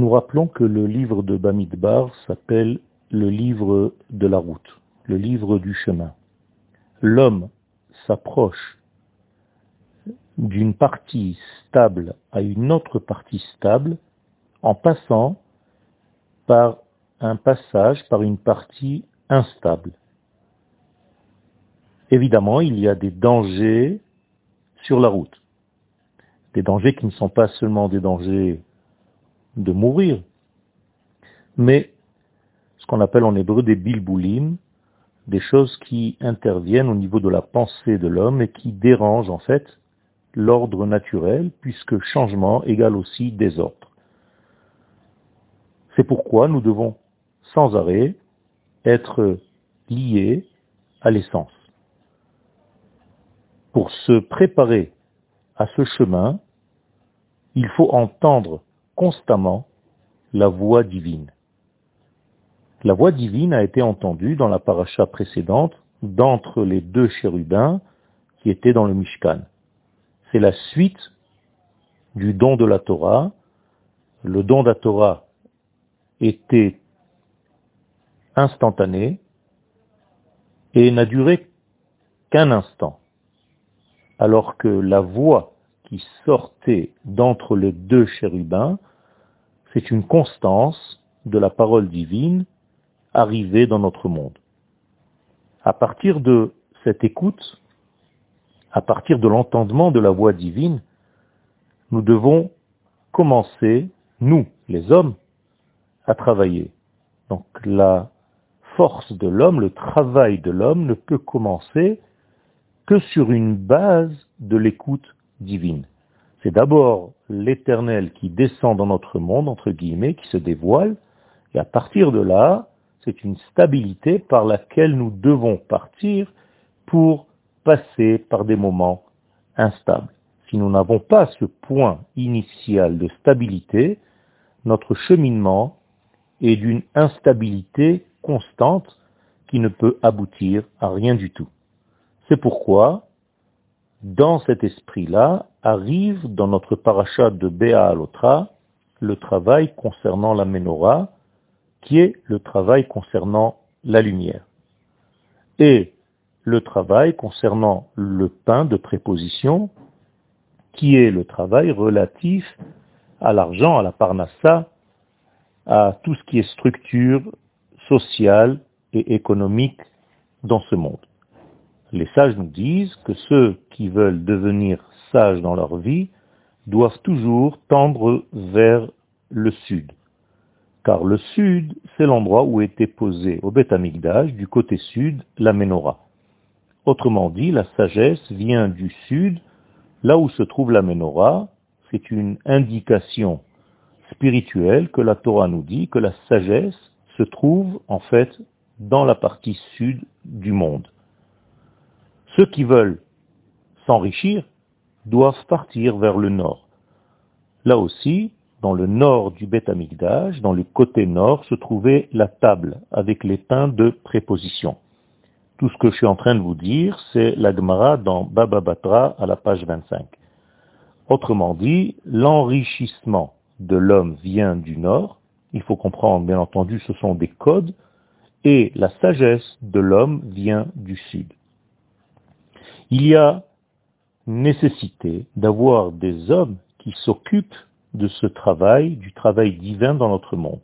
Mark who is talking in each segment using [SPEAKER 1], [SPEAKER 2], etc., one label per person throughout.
[SPEAKER 1] Nous rappelons que le livre de Bamidbar s'appelle le livre de la route, le livre du chemin. L'homme s'approche d'une partie stable à une autre partie stable en passant par un passage, par une partie instable. Évidemment, il y a des dangers sur la route. Des dangers qui ne sont pas seulement des dangers de mourir, mais ce qu'on appelle en hébreu des bilboulim, des choses qui interviennent au niveau de la pensée de l'homme et qui dérangent en fait l'ordre naturel, puisque changement égale aussi désordre. C'est pourquoi nous devons sans arrêt être liés à l'essence. Pour se préparer à ce chemin, il faut entendre constamment la voix divine. La voix divine a été entendue dans la paracha précédente d'entre les deux chérubins qui étaient dans le Mishkan. C'est la suite du don de la Torah. Le don de la Torah était instantané et n'a duré qu'un instant, alors que la voix qui sortait d'entre les deux chérubins, c'est une constance de la parole divine arriver dans notre monde. À partir de cette écoute, à partir de l'entendement de la voix divine, nous devons commencer, nous, les hommes, à travailler. Donc la force de l'homme, le travail de l'homme ne peut commencer que sur une base de l'écoute divine. C'est d'abord l'éternel qui descend dans notre monde, entre guillemets, qui se dévoile, et à partir de là, c'est une stabilité par laquelle nous devons partir pour passer par des moments instables. Si nous n'avons pas ce point initial de stabilité, notre cheminement est d'une instabilité constante qui ne peut aboutir à rien du tout. C'est pourquoi, dans cet esprit-là, arrive dans notre parachat de Béa Alotra le travail concernant la menorah, qui est le travail concernant la lumière, et le travail concernant le pain de préposition, qui est le travail relatif à l'argent, à la parnassa, à tout ce qui est structure sociale et économique dans ce monde. Les sages nous disent que ceux qui veulent devenir sages dans leur vie doivent toujours tendre vers le sud car le sud, c'est l'endroit où était posé au Beth du côté sud, la menorah. Autrement dit, la sagesse vient du sud, là où se trouve la menorah, c'est une indication spirituelle que la Torah nous dit que la sagesse se trouve en fait dans la partie sud du monde. Ceux qui veulent s'enrichir doivent partir vers le nord. Là aussi, dans le nord du Beth dans le côté nord, se trouvait la table avec les pains de préposition. Tout ce que je suis en train de vous dire, c'est la Gemara dans Baba Batra à la page 25. Autrement dit, l'enrichissement de l'homme vient du nord. Il faut comprendre, bien entendu, ce sont des codes. Et la sagesse de l'homme vient du sud. Il y a nécessité d'avoir des hommes qui s'occupent de ce travail, du travail divin dans notre monde.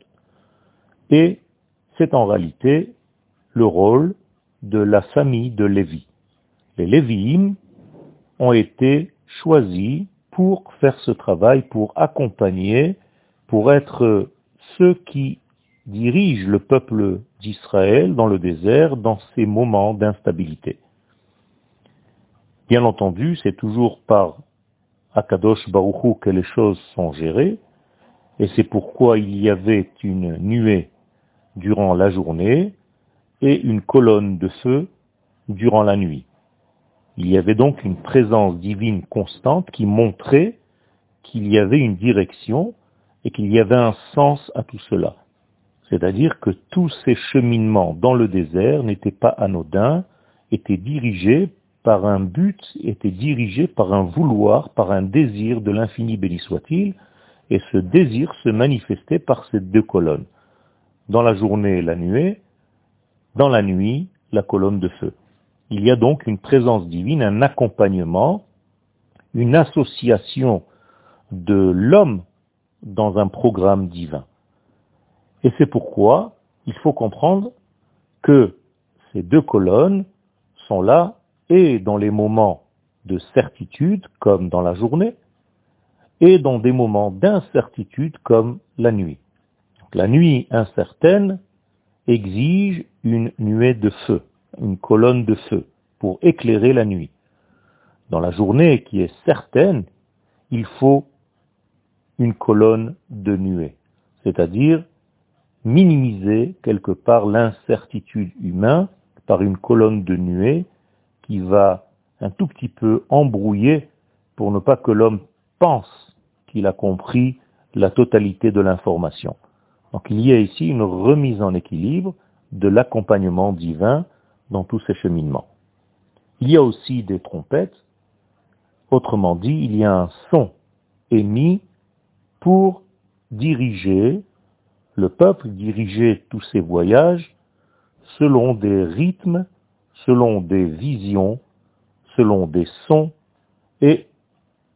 [SPEAKER 1] Et c'est en réalité le rôle de la famille de Lévi. Les Lévi'im ont été choisis pour faire ce travail, pour accompagner, pour être ceux qui dirigent le peuple d'Israël dans le désert dans ces moments d'instabilité. Bien entendu, c'est toujours par Akadosh Baruchou que les choses sont gérées, et c'est pourquoi il y avait une nuée durant la journée et une colonne de feu durant la nuit. Il y avait donc une présence divine constante qui montrait qu'il y avait une direction et qu'il y avait un sens à tout cela. C'est-à-dire que tous ces cheminements dans le désert n'étaient pas anodins, étaient dirigés par un but, était dirigé par un vouloir, par un désir de l'infini béni soit-il, Et ce désir se manifestait par ces deux colonnes. Dans la journée, la nuée, dans la nuit, la colonne de feu. Il y a donc une présence divine, un accompagnement, une association de l'homme dans un programme divin. Et c'est pourquoi il faut comprendre que ces deux colonnes sont là et dans les moments de certitude, comme dans la journée, et dans des moments d'incertitude, comme la nuit. la nuit incertaine exige une nuée de feu, une colonne de feu, pour éclairer la nuit. Dans la journée qui est certaine, il faut une colonne de nuée, c'est-à-dire minimiser quelque part l'incertitude humaine par une colonne de nuée qui va un tout petit peu embrouiller pour ne pas que l'homme pense qu'il a compris la totalité de l'information. Donc il y a ici une remise en équilibre de l'accompagnement divin dans tous ces cheminements. Il y a aussi des trompettes, autrement dit, il y a un son émis pour diriger le peuple, diriger tous ses voyages selon des rythmes, selon des visions, selon des sons et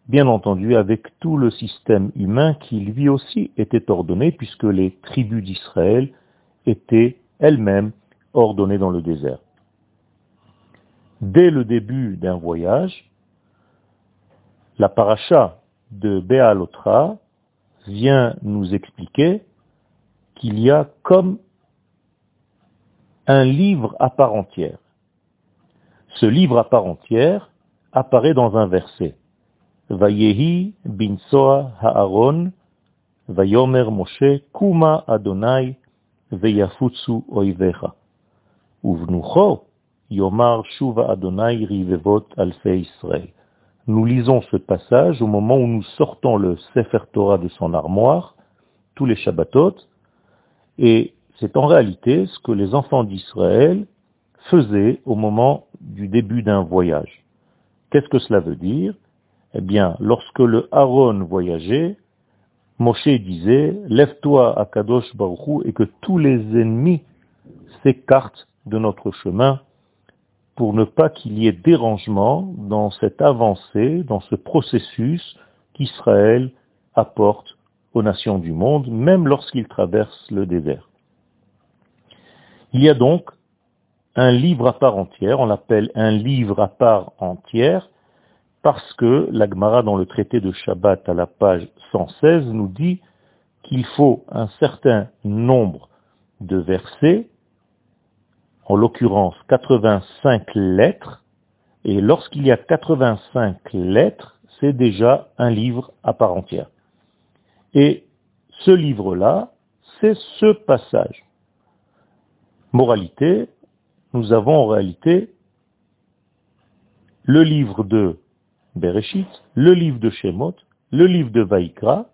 [SPEAKER 1] bien entendu avec tout le système humain qui lui aussi était ordonné puisque les tribus d'Israël étaient elles-mêmes ordonnées dans le désert. Dès le début d'un voyage, la paracha de Béalotra vient nous expliquer qu'il y a comme un livre à part entière. Ce livre à part entière apparaît dans un verset. Vayehi Vayomer Moshe, Kuma Adonai, Veyafutsu Oivecha. Uvnucho, Yomar Shuva Adonai Rivevot Alfe Israël. Nous lisons ce passage au moment où nous sortons le Sefer Torah de son armoire, tous les Shabbatot, et c'est en réalité ce que les enfants d'Israël faisaient au moment du début d'un voyage. Qu'est-ce que cela veut dire? Eh bien, lorsque le Aaron voyageait, Moshe disait, lève-toi à Kadosh Baruchou et que tous les ennemis s'écartent de notre chemin pour ne pas qu'il y ait dérangement dans cette avancée, dans ce processus qu'Israël apporte aux nations du monde, même lorsqu'il traverse le désert. Il y a donc un livre à part entière, on l'appelle un livre à part entière, parce que l'Agmara dans le traité de Shabbat à la page 116 nous dit qu'il faut un certain nombre de versets, en l'occurrence 85 lettres, et lorsqu'il y a 85 lettres, c'est déjà un livre à part entière. Et ce livre-là, c'est ce passage. Moralité, nous avons en réalité le livre de Bereshit, le livre de Shemot, le livre de Vaikra,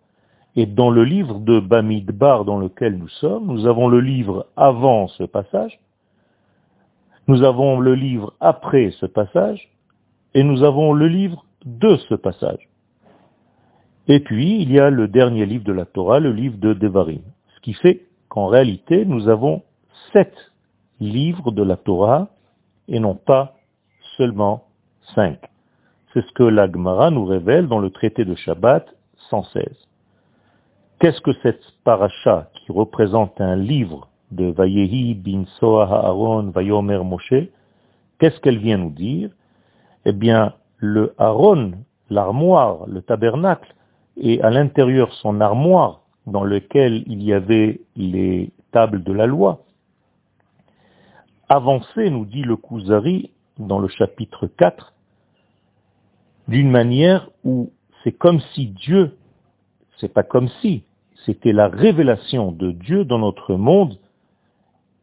[SPEAKER 1] et dans le livre de Bamidbar dans lequel nous sommes, nous avons le livre avant ce passage, nous avons le livre après ce passage, et nous avons le livre de ce passage. Et puis, il y a le dernier livre de la Torah, le livre de Devarim. Ce qui fait qu'en réalité, nous avons sept livres de la Torah et non pas seulement cinq. C'est ce que la Gemara nous révèle dans le traité de Shabbat 116. Qu'est-ce que cette paracha qui représente un livre de Vayehi bin Aaron Vayomer Moshe, qu'est-ce qu'elle vient nous dire? Eh bien, le Aaron, l'armoire, le tabernacle, et à l'intérieur son armoire dans lequel il y avait les tables de la loi, avançait, nous dit le Kuzari dans le chapitre 4, d'une manière où c'est comme si Dieu, c'est pas comme si, c'était la révélation de Dieu dans notre monde,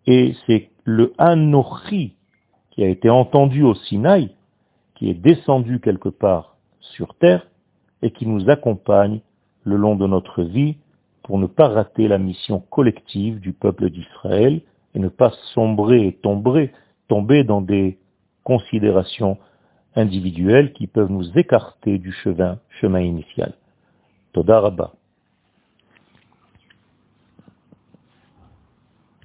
[SPEAKER 1] et c'est le Anochi qui a été entendu au Sinaï, qui est descendu quelque part sur terre, et qui nous accompagne le long de notre vie pour ne pas rater la mission collective du peuple d'Israël et ne pas sombrer et tomber, tomber dans des considérations individuelles qui peuvent nous écarter du chemin, chemin initial. Toda